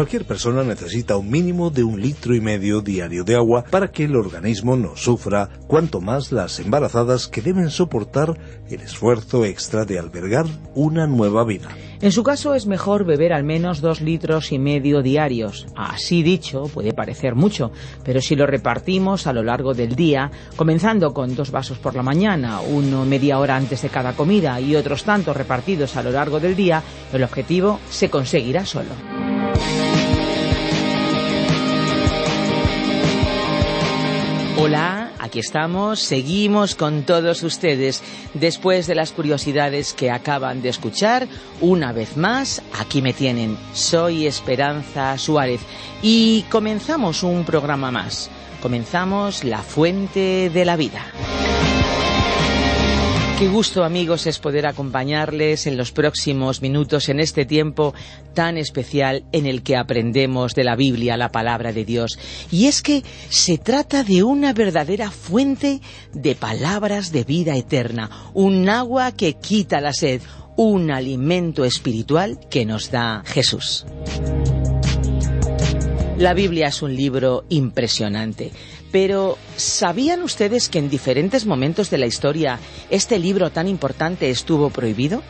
Cualquier persona necesita un mínimo de un litro y medio diario de agua para que el organismo no sufra, cuanto más las embarazadas que deben soportar el esfuerzo extra de albergar una nueva vida. En su caso es mejor beber al menos dos litros y medio diarios. Así dicho, puede parecer mucho, pero si lo repartimos a lo largo del día, comenzando con dos vasos por la mañana, uno media hora antes de cada comida y otros tantos repartidos a lo largo del día, el objetivo se conseguirá solo. Hola, aquí estamos, seguimos con todos ustedes. Después de las curiosidades que acaban de escuchar, una vez más, aquí me tienen. Soy Esperanza Suárez y comenzamos un programa más. Comenzamos La Fuente de la Vida. Qué gusto amigos es poder acompañarles en los próximos minutos en este tiempo tan especial en el que aprendemos de la Biblia, la palabra de Dios. Y es que se trata de una verdadera fuente de palabras de vida eterna, un agua que quita la sed, un alimento espiritual que nos da Jesús. La Biblia es un libro impresionante. Pero, ¿sabían ustedes que en diferentes momentos de la historia este libro tan importante estuvo prohibido?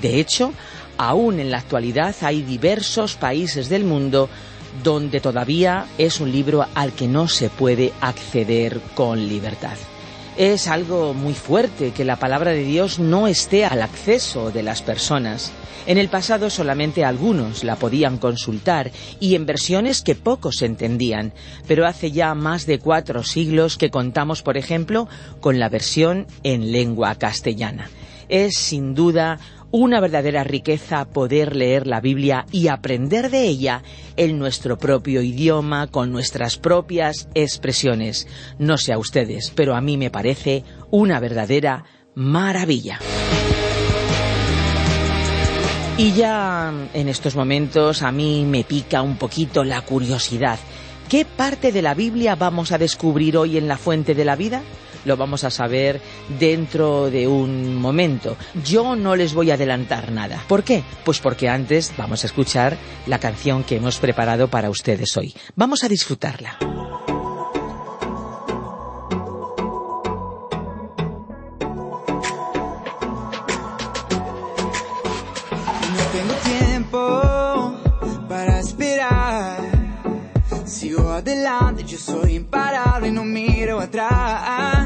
De hecho, aún en la actualidad hay diversos países del mundo donde todavía es un libro al que no se puede acceder con libertad. Es algo muy fuerte que la palabra de Dios no esté al acceso de las personas. En el pasado solamente algunos la podían consultar y en versiones que pocos entendían, pero hace ya más de cuatro siglos que contamos, por ejemplo, con la versión en lengua castellana. Es sin duda una verdadera riqueza poder leer la Biblia y aprender de ella en nuestro propio idioma, con nuestras propias expresiones. No sé a ustedes, pero a mí me parece una verdadera maravilla. Y ya en estos momentos a mí me pica un poquito la curiosidad. ¿Qué parte de la Biblia vamos a descubrir hoy en la fuente de la vida? Lo vamos a saber dentro de un momento. Yo no les voy a adelantar nada. ¿Por qué? Pues porque antes vamos a escuchar la canción que hemos preparado para ustedes hoy. Vamos a disfrutarla. adelante, yo soy imparable y no miro atrás.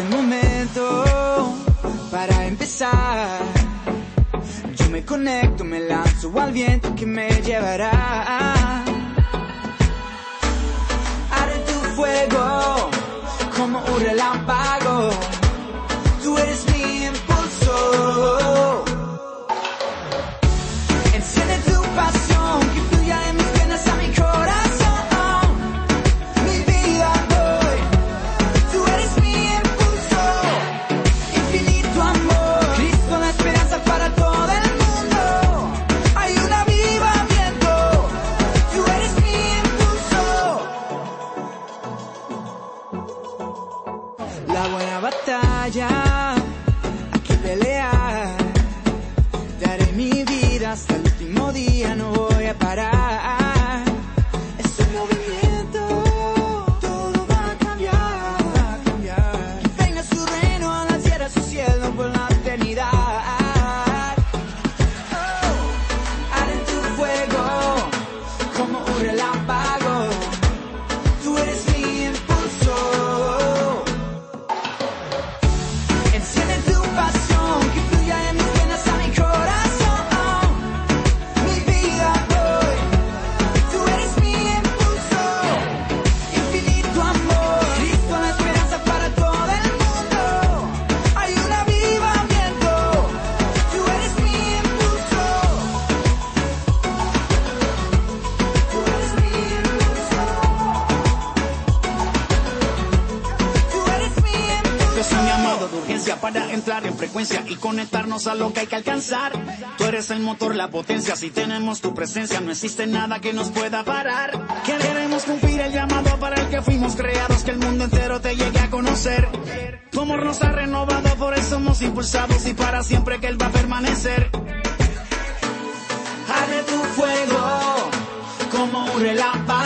El momento para empezar. Yo me conecto, me lanzo al viento que me llevará. Arde tu fuego como un relámpago. A lo que hay que alcanzar. Tú eres el motor, la potencia. Si tenemos tu presencia, no existe nada que nos pueda parar. Queremos cumplir el llamado para el que fuimos creados, que el mundo entero te llegue a conocer. Tu amor nos ha renovado, por eso somos impulsados y para siempre que Él va a permanecer. Arde tu fuego como un relámpago.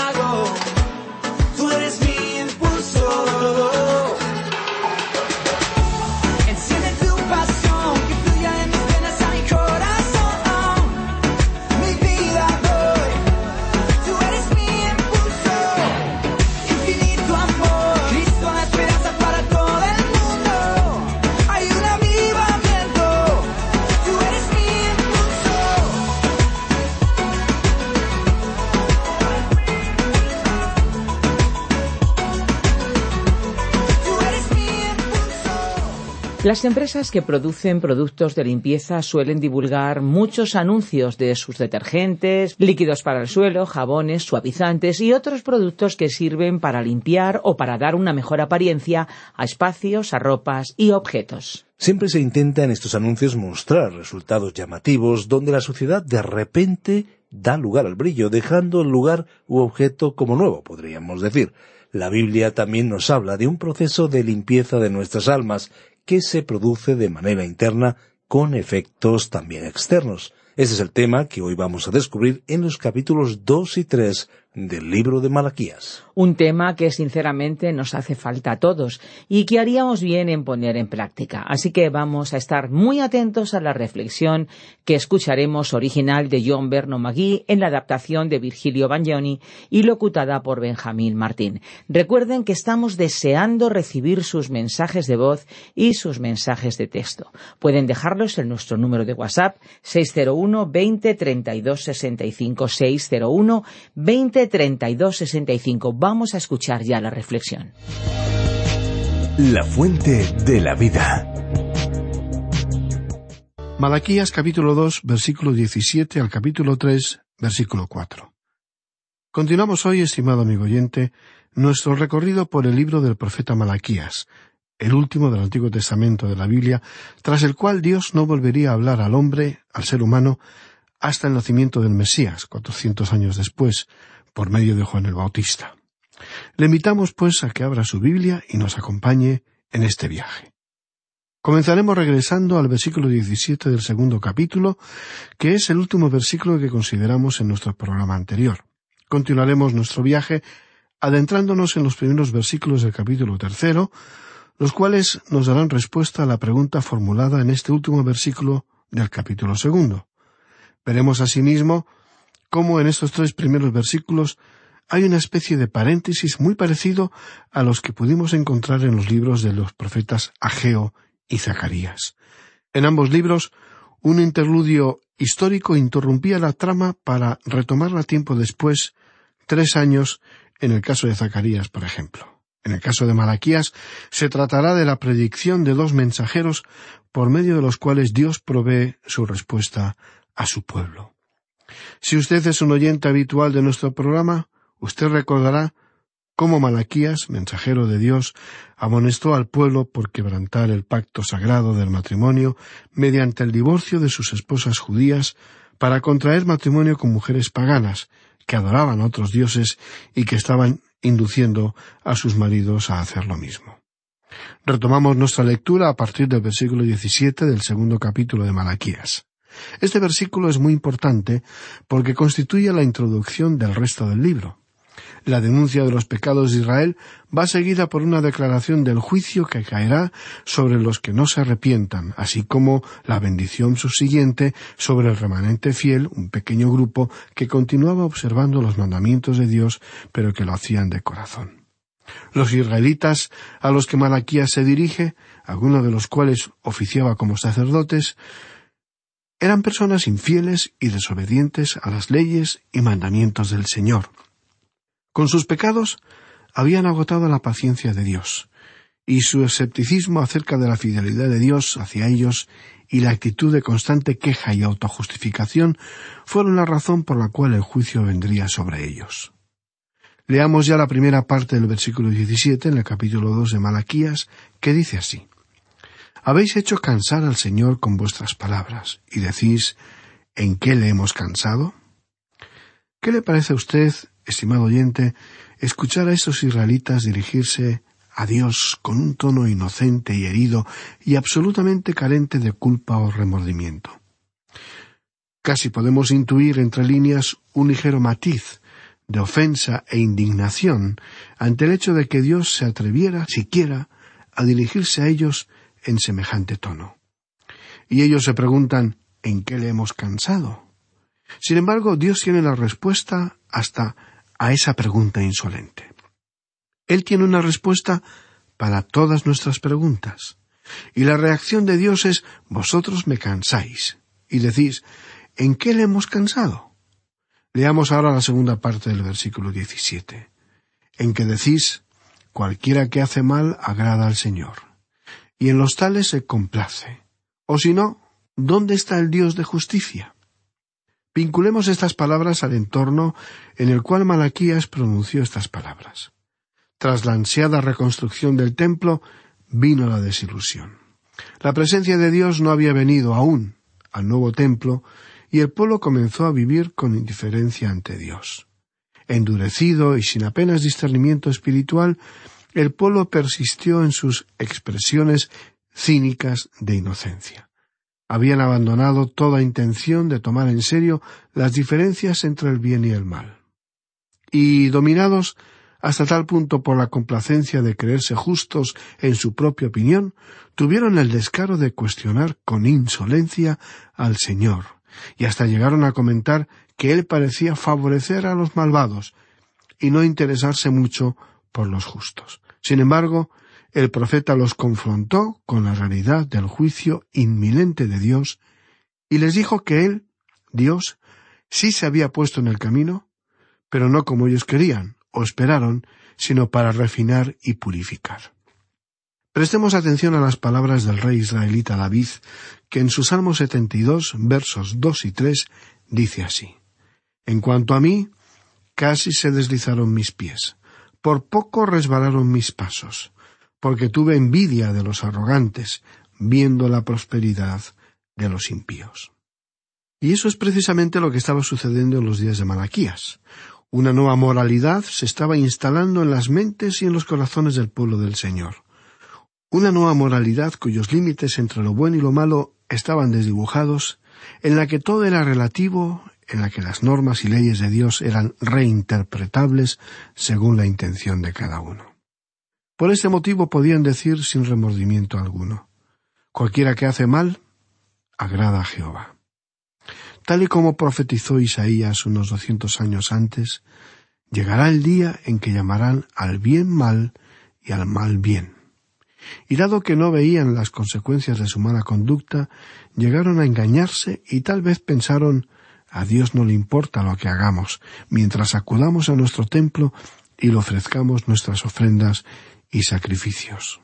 Las empresas que producen productos de limpieza suelen divulgar muchos anuncios de sus detergentes, líquidos para el suelo, jabones, suavizantes y otros productos que sirven para limpiar o para dar una mejor apariencia a espacios, a ropas y objetos. Siempre se intenta en estos anuncios mostrar resultados llamativos donde la suciedad de repente da lugar al brillo, dejando el lugar u objeto como nuevo, podríamos decir. La Biblia también nos habla de un proceso de limpieza de nuestras almas que se produce de manera interna con efectos también externos. Ese es el tema que hoy vamos a descubrir en los capítulos 2 y 3 del libro de Malaquías. Un tema que sinceramente nos hace falta a todos y que haríamos bien en poner en práctica. Así que vamos a estar muy atentos a la reflexión que escucharemos original de John Berno Magui en la adaptación de Virgilio Bagnoni y locutada por Benjamín Martín. Recuerden que estamos deseando recibir sus mensajes de voz y sus mensajes de texto. Pueden dejarlos en nuestro número de WhatsApp 601 20 32 65 601 20 32 65. Vamos a escuchar ya la reflexión. La fuente de la vida. Malaquías capítulo 2, versículo 17 al capítulo 3, versículo 4. Continuamos hoy, estimado amigo oyente, nuestro recorrido por el libro del profeta Malaquías, el último del Antiguo Testamento de la Biblia, tras el cual Dios no volvería a hablar al hombre, al ser humano, hasta el nacimiento del Mesías, cuatrocientos años después, por medio de Juan el Bautista. Le invitamos, pues, a que abra su Biblia y nos acompañe en este viaje. Comenzaremos regresando al versículo 17 del segundo capítulo, que es el último versículo que consideramos en nuestro programa anterior. Continuaremos nuestro viaje adentrándonos en los primeros versículos del capítulo tercero, los cuales nos darán respuesta a la pregunta formulada en este último versículo del capítulo segundo. Veremos asimismo cómo en estos tres primeros versículos hay una especie de paréntesis muy parecido a los que pudimos encontrar en los libros de los profetas Ageo y Zacarías. En ambos libros, un interludio histórico interrumpía la trama para retomarla tiempo después, tres años, en el caso de Zacarías, por ejemplo. En el caso de Malaquías, se tratará de la predicción de dos mensajeros por medio de los cuales Dios provee su respuesta a su pueblo. Si usted es un oyente habitual de nuestro programa, usted recordará cómo Malaquías, mensajero de Dios, amonestó al pueblo por quebrantar el pacto sagrado del matrimonio mediante el divorcio de sus esposas judías para contraer matrimonio con mujeres paganas, que adoraban a otros dioses y que estaban induciendo a sus maridos a hacer lo mismo. Retomamos nuestra lectura a partir del versículo 17 del segundo capítulo de Malaquías. Este versículo es muy importante porque constituye la introducción del resto del libro. La denuncia de los pecados de Israel va seguida por una declaración del juicio que caerá sobre los que no se arrepientan, así como la bendición subsiguiente sobre el remanente fiel, un pequeño grupo que continuaba observando los mandamientos de Dios, pero que lo hacían de corazón. Los israelitas a los que Malaquías se dirige, algunos de los cuales oficiaba como sacerdotes, eran personas infieles y desobedientes a las leyes y mandamientos del Señor. Con sus pecados habían agotado la paciencia de Dios, y su escepticismo acerca de la fidelidad de Dios hacia ellos y la actitud de constante queja y autojustificación fueron la razón por la cual el juicio vendría sobre ellos. Leamos ya la primera parte del versículo 17 en el capítulo 2 de Malaquías, que dice así. Habéis hecho cansar al Señor con vuestras palabras, y decís, ¿en qué le hemos cansado? ¿Qué le parece a usted, estimado oyente, escuchar a esos israelitas dirigirse a Dios con un tono inocente y herido y absolutamente carente de culpa o remordimiento? Casi podemos intuir entre líneas un ligero matiz de ofensa e indignación ante el hecho de que Dios se atreviera siquiera a dirigirse a ellos en semejante tono. Y ellos se preguntan ¿en qué le hemos cansado? Sin embargo, Dios tiene la respuesta hasta a esa pregunta insolente. Él tiene una respuesta para todas nuestras preguntas. Y la reacción de Dios es vosotros me cansáis. Y decís, ¿en qué le hemos cansado? Leamos ahora la segunda parte del versículo 17, en que decís, cualquiera que hace mal agrada al Señor, y en los tales se complace. O si no, ¿dónde está el Dios de justicia? Vinculemos estas palabras al entorno en el cual Malaquías pronunció estas palabras. Tras la ansiada reconstrucción del templo, vino la desilusión. La presencia de Dios no había venido aún al nuevo templo, y el pueblo comenzó a vivir con indiferencia ante Dios. Endurecido y sin apenas discernimiento espiritual, el pueblo persistió en sus expresiones cínicas de inocencia. Habían abandonado toda intención de tomar en serio las diferencias entre el bien y el mal. Y dominados hasta tal punto por la complacencia de creerse justos en su propia opinión, tuvieron el descaro de cuestionar con insolencia al Señor, y hasta llegaron a comentar que él parecía favorecer a los malvados y no interesarse mucho por los justos. Sin embargo, el profeta los confrontó con la realidad del juicio inminente de Dios y les dijo que él, Dios, sí se había puesto en el camino, pero no como ellos querían o esperaron, sino para refinar y purificar. Prestemos atención a las palabras del rey israelita David, que en su Salmo 72, versos 2 y 3, dice así. En cuanto a mí, casi se deslizaron mis pies, por poco resbalaron mis pasos, porque tuve envidia de los arrogantes, viendo la prosperidad de los impíos. Y eso es precisamente lo que estaba sucediendo en los días de Malaquías. Una nueva moralidad se estaba instalando en las mentes y en los corazones del pueblo del Señor una nueva moralidad cuyos límites entre lo bueno y lo malo estaban desdibujados, en la que todo era relativo, en la que las normas y leyes de Dios eran reinterpretables según la intención de cada uno. Por este motivo podían decir sin remordimiento alguno Cualquiera que hace mal, agrada a Jehová. Tal y como profetizó Isaías unos doscientos años antes, llegará el día en que llamarán al bien mal y al mal bien y dado que no veían las consecuencias de su mala conducta, llegaron a engañarse y tal vez pensaron a Dios no le importa lo que hagamos, mientras acudamos a nuestro templo y le ofrezcamos nuestras ofrendas y sacrificios.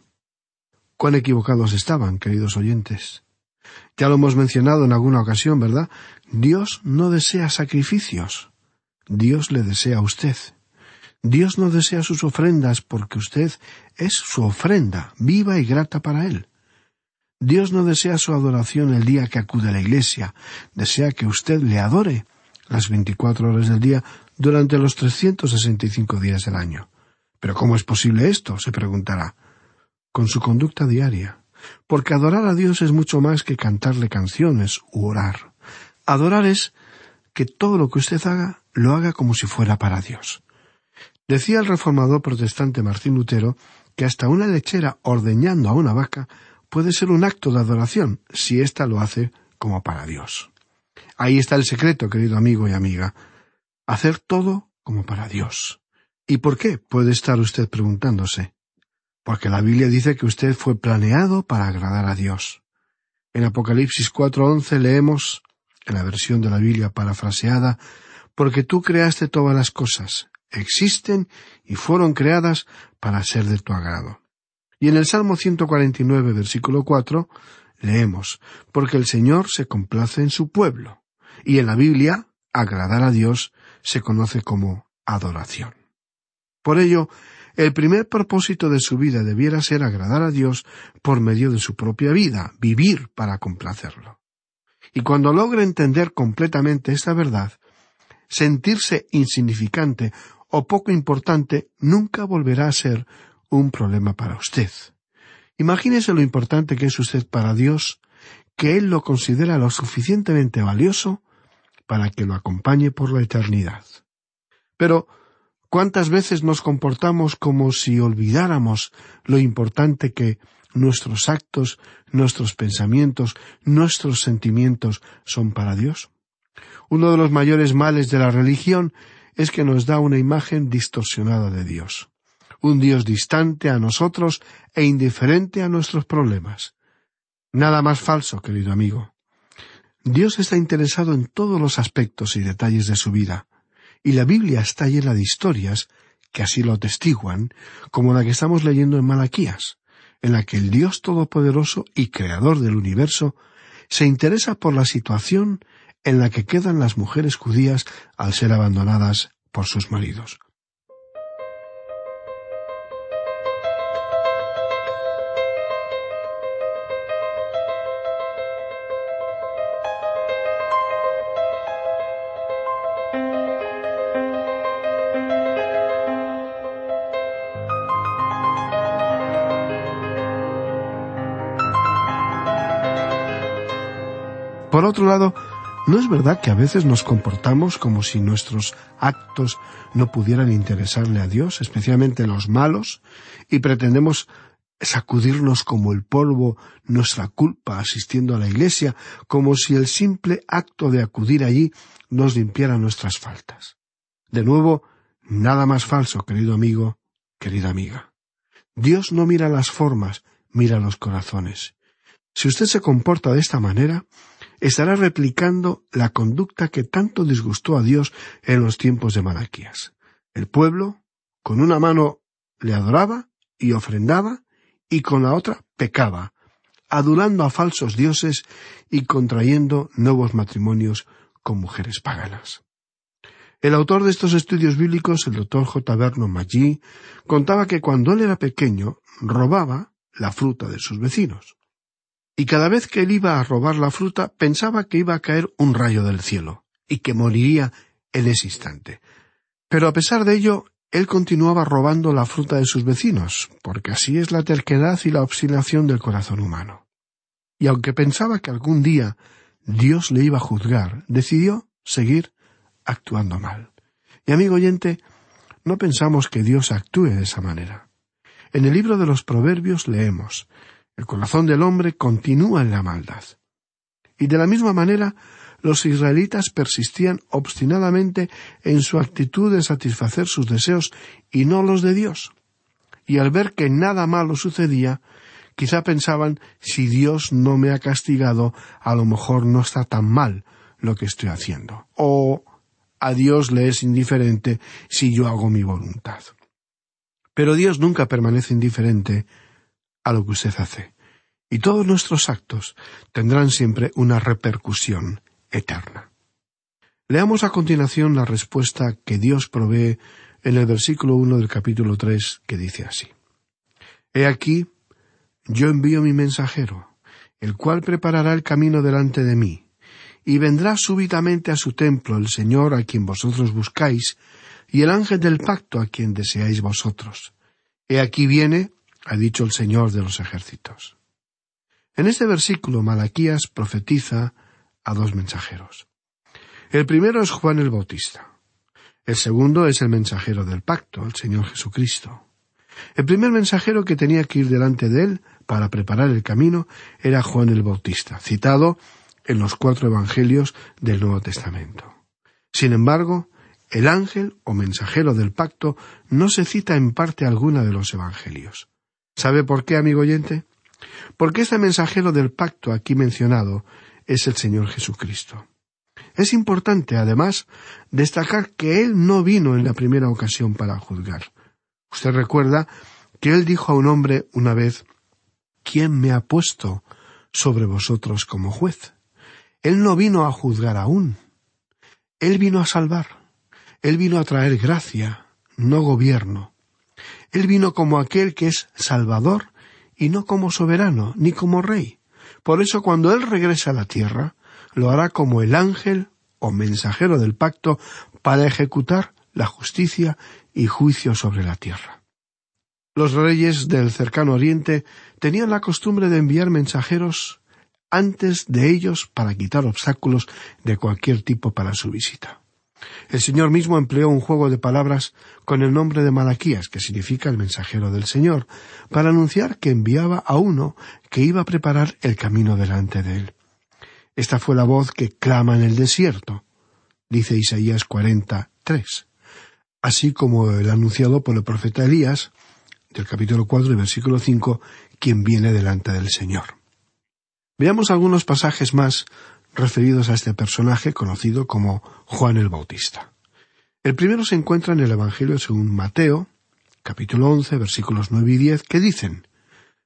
Cuán equivocados estaban, queridos oyentes. Ya lo hemos mencionado en alguna ocasión, ¿verdad? Dios no desea sacrificios. Dios le desea a usted. Dios no desea sus ofrendas porque usted es su ofrenda, viva y grata para Él. Dios no desea su adoración el día que acude a la iglesia, desea que usted le adore las veinticuatro horas del día durante los trescientos sesenta y cinco días del año. Pero ¿cómo es posible esto? se preguntará. Con su conducta diaria. Porque adorar a Dios es mucho más que cantarle canciones u orar. Adorar es que todo lo que usted haga lo haga como si fuera para Dios. Decía el reformador protestante Martín Lutero que hasta una lechera ordeñando a una vaca puede ser un acto de adoración si ésta lo hace como para Dios. Ahí está el secreto, querido amigo y amiga. Hacer todo como para Dios. ¿Y por qué? puede estar usted preguntándose. Porque la Biblia dice que usted fue planeado para agradar a Dios. En Apocalipsis 4.11 leemos, en la versión de la Biblia parafraseada, porque tú creaste todas las cosas, existen y fueron creadas para ser de tu agrado. Y en el Salmo 149, versículo 4, leemos, porque el Señor se complace en su pueblo. Y en la Biblia, agradar a Dios se conoce como adoración. Por ello, El primer propósito de su vida debiera ser agradar a Dios por medio de su propia vida, vivir para complacerlo. Y cuando logre entender completamente esta verdad, sentirse insignificante o poco importante nunca volverá a ser un problema para usted. Imagínese lo importante que es usted para Dios, que Él lo considera lo suficientemente valioso para que lo acompañe por la eternidad. Pero, ¿cuántas veces nos comportamos como si olvidáramos lo importante que nuestros actos, nuestros pensamientos, nuestros sentimientos son para Dios? Uno de los mayores males de la religión es que nos da una imagen distorsionada de Dios un Dios distante a nosotros e indiferente a nuestros problemas. Nada más falso, querido amigo. Dios está interesado en todos los aspectos y detalles de su vida, y la Biblia está llena de historias que así lo atestiguan, como la que estamos leyendo en Malaquías, en la que el Dios Todopoderoso y Creador del universo se interesa por la situación en la que quedan las mujeres judías al ser abandonadas por sus maridos. Por otro lado, ¿no es verdad que a veces nos comportamos como si nuestros actos no pudieran interesarle a Dios, especialmente los malos, y pretendemos sacudirnos como el polvo nuestra culpa asistiendo a la iglesia, como si el simple acto de acudir allí nos limpiara nuestras faltas? De nuevo, nada más falso, querido amigo, querida amiga. Dios no mira las formas, mira los corazones. Si usted se comporta de esta manera, estará replicando la conducta que tanto disgustó a Dios en los tiempos de Malaquías. El pueblo, con una mano le adoraba y ofrendaba, y con la otra pecaba, adulando a falsos dioses y contrayendo nuevos matrimonios con mujeres paganas. El autor de estos estudios bíblicos, el doctor J. Vernon Maggi, contaba que cuando él era pequeño robaba la fruta de sus vecinos y cada vez que él iba a robar la fruta pensaba que iba a caer un rayo del cielo, y que moriría en ese instante. Pero a pesar de ello, él continuaba robando la fruta de sus vecinos, porque así es la terquedad y la obstinación del corazón humano. Y aunque pensaba que algún día Dios le iba a juzgar, decidió seguir actuando mal. Y amigo oyente, no pensamos que Dios actúe de esa manera. En el libro de los Proverbios leemos el corazón del hombre continúa en la maldad. Y de la misma manera, los israelitas persistían obstinadamente en su actitud de satisfacer sus deseos y no los de Dios. Y al ver que nada malo sucedía, quizá pensaban si Dios no me ha castigado, a lo mejor no está tan mal lo que estoy haciendo. O a Dios le es indiferente si yo hago mi voluntad. Pero Dios nunca permanece indiferente a lo que usted hace, y todos nuestros actos tendrán siempre una repercusión eterna. Leamos a continuación la respuesta que Dios provee en el versículo uno del capítulo tres, que dice así He aquí, yo envío mi mensajero, el cual preparará el camino delante de mí, y vendrá súbitamente a su templo el Señor a quien vosotros buscáis, y el ángel del pacto a quien deseáis vosotros. He aquí viene ha dicho el Señor de los ejércitos. En este versículo Malaquías profetiza a dos mensajeros. El primero es Juan el Bautista. El segundo es el mensajero del pacto, el Señor Jesucristo. El primer mensajero que tenía que ir delante de él para preparar el camino era Juan el Bautista, citado en los cuatro evangelios del Nuevo Testamento. Sin embargo, el ángel o mensajero del pacto no se cita en parte alguna de los evangelios. ¿Sabe por qué, amigo oyente? Porque este mensajero del pacto aquí mencionado es el Señor Jesucristo. Es importante, además, destacar que Él no vino en la primera ocasión para juzgar. Usted recuerda que Él dijo a un hombre una vez ¿Quién me ha puesto sobre vosotros como juez? Él no vino a juzgar aún. Él vino a salvar. Él vino a traer gracia, no gobierno. Él vino como aquel que es Salvador y no como soberano ni como rey. Por eso cuando Él regresa a la tierra, lo hará como el ángel o mensajero del pacto para ejecutar la justicia y juicio sobre la tierra. Los reyes del cercano oriente tenían la costumbre de enviar mensajeros antes de ellos para quitar obstáculos de cualquier tipo para su visita. El Señor mismo empleó un juego de palabras con el nombre de Malaquías, que significa el mensajero del Señor, para anunciar que enviaba a uno que iba a preparar el camino delante de él. Esta fue la voz que clama en el desierto, dice Isaías 43, así como el anunciado por el profeta Elías, del capítulo 4 y versículo 5, quien viene delante del Señor. Veamos algunos pasajes más referidos a este personaje conocido como Juan el Bautista. El primero se encuentra en el Evangelio según Mateo, capítulo 11, versículos 9 y 10, que dicen,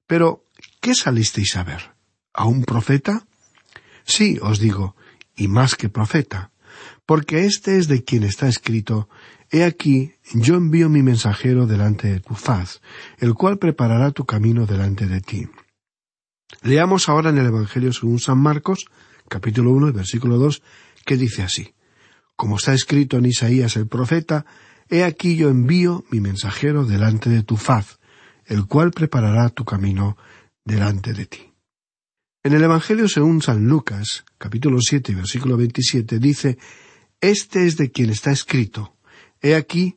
Pero, ¿qué salisteis a ver? ¿A un profeta? Sí, os digo, y más que profeta, porque este es de quien está escrito, He aquí, yo envío mi mensajero delante de tu faz, el cual preparará tu camino delante de ti. Leamos ahora en el Evangelio según San Marcos, capítulo 1, versículo 2, que dice así, Como está escrito en Isaías el profeta, He aquí yo envío mi mensajero delante de tu faz, el cual preparará tu camino delante de ti. En el Evangelio según San Lucas, capítulo 7, versículo 27, dice, Este es de quien está escrito, He aquí,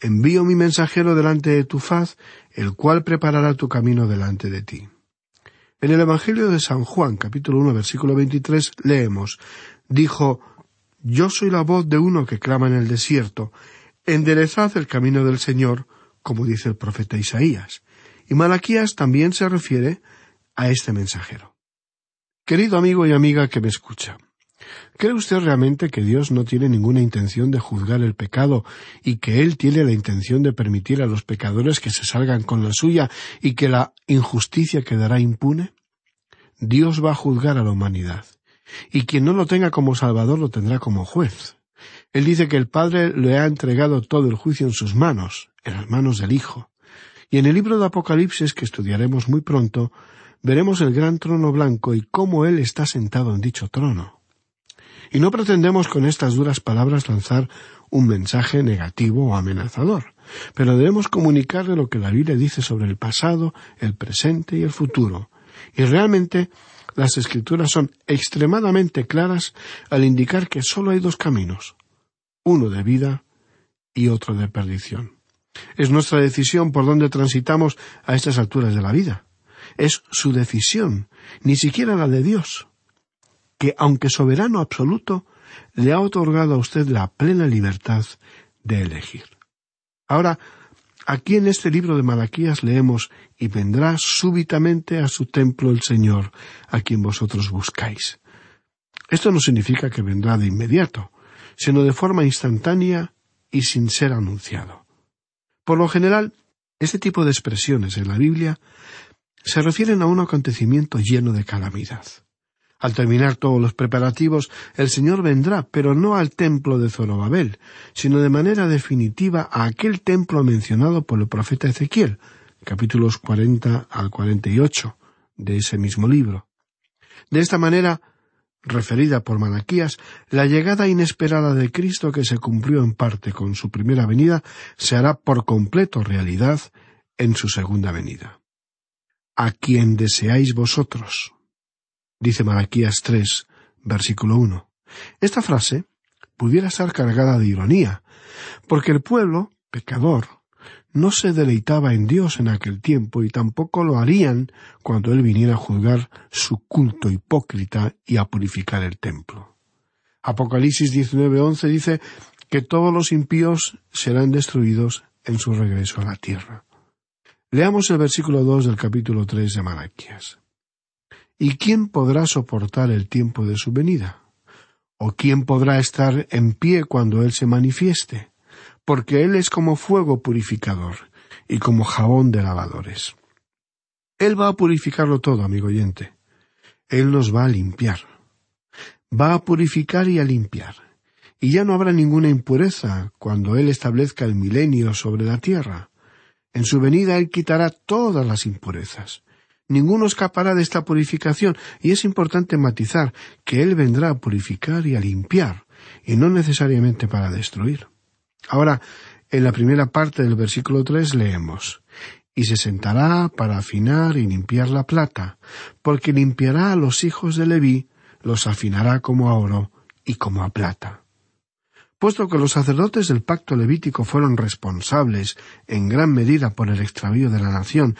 envío mi mensajero delante de tu faz, el cual preparará tu camino delante de ti. En el Evangelio de San Juan, capítulo 1, versículo 23, leemos, dijo, Yo soy la voz de uno que clama en el desierto, enderezad el camino del Señor, como dice el profeta Isaías. Y Malaquías también se refiere a este mensajero. Querido amigo y amiga que me escucha, ¿Cree usted realmente que Dios no tiene ninguna intención de juzgar el pecado y que Él tiene la intención de permitir a los pecadores que se salgan con la suya y que la injusticia quedará impune? Dios va a juzgar a la humanidad, y quien no lo tenga como Salvador lo tendrá como juez. Él dice que el Padre le ha entregado todo el juicio en sus manos, en las manos del Hijo. Y en el libro de Apocalipsis, que estudiaremos muy pronto, veremos el gran trono blanco y cómo Él está sentado en dicho trono. Y no pretendemos con estas duras palabras lanzar un mensaje negativo o amenazador, pero debemos comunicarle lo que la Biblia dice sobre el pasado, el presente y el futuro. Y realmente las escrituras son extremadamente claras al indicar que sólo hay dos caminos, uno de vida y otro de perdición. Es nuestra decisión por dónde transitamos a estas alturas de la vida. Es su decisión, ni siquiera la de Dios que, aunque soberano absoluto, le ha otorgado a usted la plena libertad de elegir. Ahora, aquí en este libro de Malaquías leemos y vendrá súbitamente a su templo el Señor, a quien vosotros buscáis. Esto no significa que vendrá de inmediato, sino de forma instantánea y sin ser anunciado. Por lo general, este tipo de expresiones en la Biblia se refieren a un acontecimiento lleno de calamidad. Al terminar todos los preparativos, el Señor vendrá, pero no al templo de Zorobabel, sino de manera definitiva a aquel templo mencionado por el profeta Ezequiel, capítulos cuarenta al cuarenta y ocho de ese mismo libro. De esta manera, referida por Malaquías, la llegada inesperada de Cristo que se cumplió en parte con su primera venida se hará por completo realidad en su segunda venida. A quien deseáis vosotros, dice Malaquías 3, versículo 1. Esta frase pudiera estar cargada de ironía, porque el pueblo, pecador, no se deleitaba en Dios en aquel tiempo y tampoco lo harían cuando Él viniera a juzgar su culto hipócrita y a purificar el templo. Apocalipsis 19:11 dice que todos los impíos serán destruidos en su regreso a la tierra. Leamos el versículo 2 del capítulo 3 de Malaquías. ¿Y quién podrá soportar el tiempo de su venida? ¿O quién podrá estar en pie cuando Él se manifieste? Porque Él es como fuego purificador y como jabón de lavadores. Él va a purificarlo todo, amigo oyente. Él nos va a limpiar. Va a purificar y a limpiar. Y ya no habrá ninguna impureza cuando Él establezca el milenio sobre la tierra. En su venida Él quitará todas las impurezas. Ninguno escapará de esta purificación, y es importante matizar que Él vendrá a purificar y a limpiar, y no necesariamente para destruir. Ahora, en la primera parte del versículo tres leemos y se sentará para afinar y limpiar la plata, porque limpiará a los hijos de Leví, los afinará como a oro y como a plata. Puesto que los sacerdotes del pacto levítico fueron responsables en gran medida por el extravío de la nación,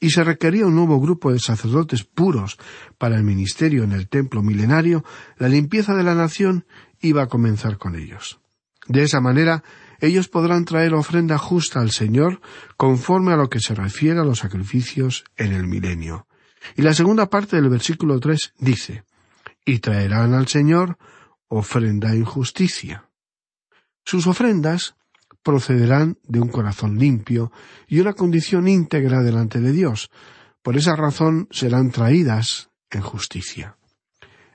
y se requería un nuevo grupo de sacerdotes puros para el ministerio en el templo milenario, la limpieza de la nación iba a comenzar con ellos. De esa manera, ellos podrán traer ofrenda justa al Señor conforme a lo que se refiere a los sacrificios en el milenio. Y la segunda parte del versículo tres dice y traerán al Señor ofrenda en justicia. Sus ofrendas procederán de un corazón limpio y una condición íntegra delante de Dios. Por esa razón serán traídas en justicia.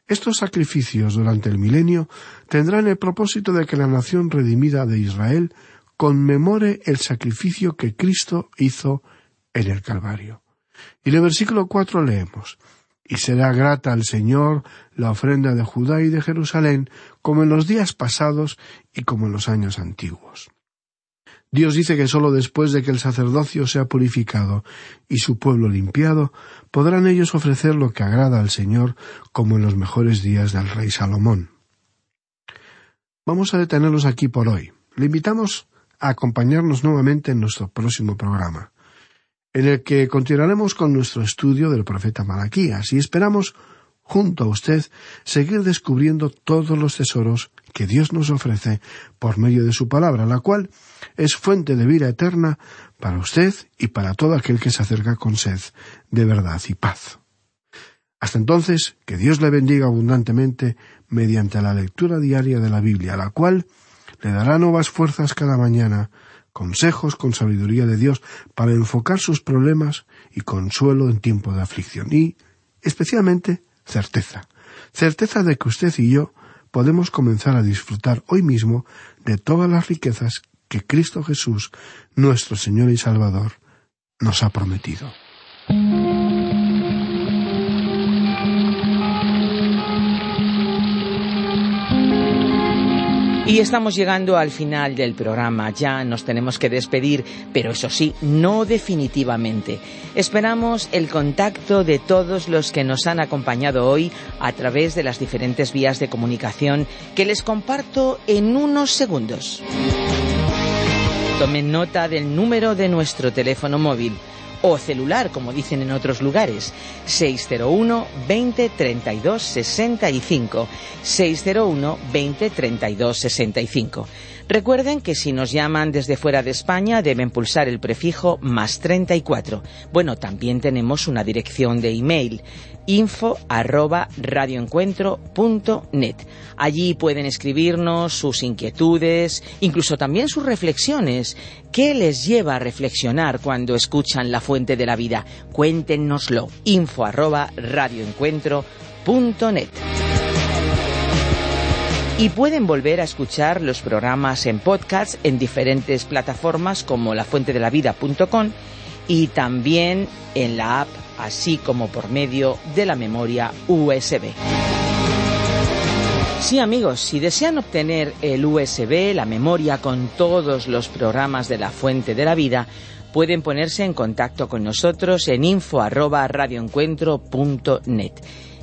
Estos sacrificios durante el milenio tendrán el propósito de que la nación redimida de Israel conmemore el sacrificio que Cristo hizo en el Calvario. Y en el versículo cuatro leemos y será grata al Señor la ofrenda de Judá y de Jerusalén, como en los días pasados y como en los años antiguos. Dios dice que sólo después de que el sacerdocio sea purificado y su pueblo limpiado, podrán ellos ofrecer lo que agrada al Señor como en los mejores días del rey Salomón. Vamos a detenernos aquí por hoy. Le invitamos a acompañarnos nuevamente en nuestro próximo programa, en el que continuaremos con nuestro estudio del profeta Malaquías y esperamos junto a usted seguir descubriendo todos los tesoros que Dios nos ofrece por medio de su palabra, la cual es fuente de vida eterna para usted y para todo aquel que se acerca con sed de verdad y paz. Hasta entonces, que Dios le bendiga abundantemente mediante la lectura diaria de la Biblia, la cual le dará nuevas fuerzas cada mañana, consejos con sabiduría de Dios para enfocar sus problemas y consuelo en tiempo de aflicción y, especialmente, certeza. Certeza de que usted y yo podemos comenzar a disfrutar hoy mismo de todas las riquezas que Cristo Jesús, nuestro Señor y Salvador, nos ha prometido. Y estamos llegando al final del programa, ya nos tenemos que despedir, pero eso sí, no definitivamente. Esperamos el contacto de todos los que nos han acompañado hoy a través de las diferentes vías de comunicación que les comparto en unos segundos. Tomen nota del número de nuestro teléfono móvil o celular, como dicen en otros lugares, 601 20 32 65, 601 20 32 65. Recuerden que si nos llaman desde fuera de España deben pulsar el prefijo más 34. Bueno, también tenemos una dirección de email info arroba. Allí pueden escribirnos sus inquietudes, incluso también sus reflexiones. ¿Qué les lleva a reflexionar cuando escuchan la fuente de la vida? Cuéntenoslo. info arroba radioencuentro.net. Y pueden volver a escuchar los programas en podcast en diferentes plataformas como lafuentedelavida.com y también en la app así como por medio de la memoria USB. Sí amigos, si desean obtener el USB, la memoria con todos los programas de la Fuente de la Vida, pueden ponerse en contacto con nosotros en info@radioencuentro.net.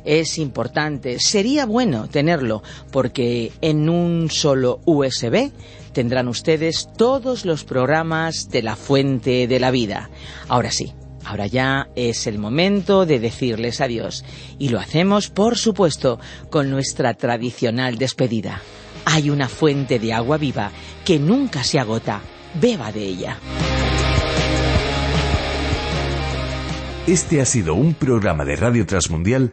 Es importante, sería bueno tenerlo, porque en un solo USB tendrán ustedes todos los programas de la Fuente de la Vida. Ahora sí, Ahora ya es el momento de decirles adiós y lo hacemos, por supuesto, con nuestra tradicional despedida. Hay una fuente de agua viva que nunca se agota. Beba de ella. Este ha sido un programa de Radio Transmundial